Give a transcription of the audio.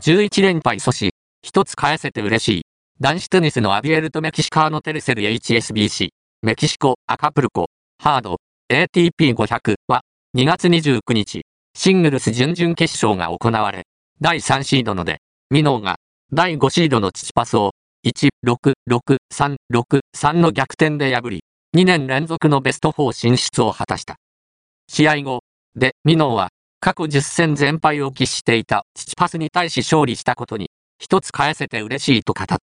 11連敗阻止、一つ返せて嬉しい。男子テニスのアビエルとメキシカーノテレセル HSBC、メキシコ、アカプルコ、ハード、ATP500 は、2月29日、シングルス準々決勝が行われ、第3シードので、ミノーが、第5シードのチチパスを、1、6、6、3、6、3の逆転で破り、2年連続のベスト4進出を果たした。試合後、で、ミノーは、過去10戦全敗を喫していた父パスに対し勝利したことに、一つ返せて嬉しいと語った。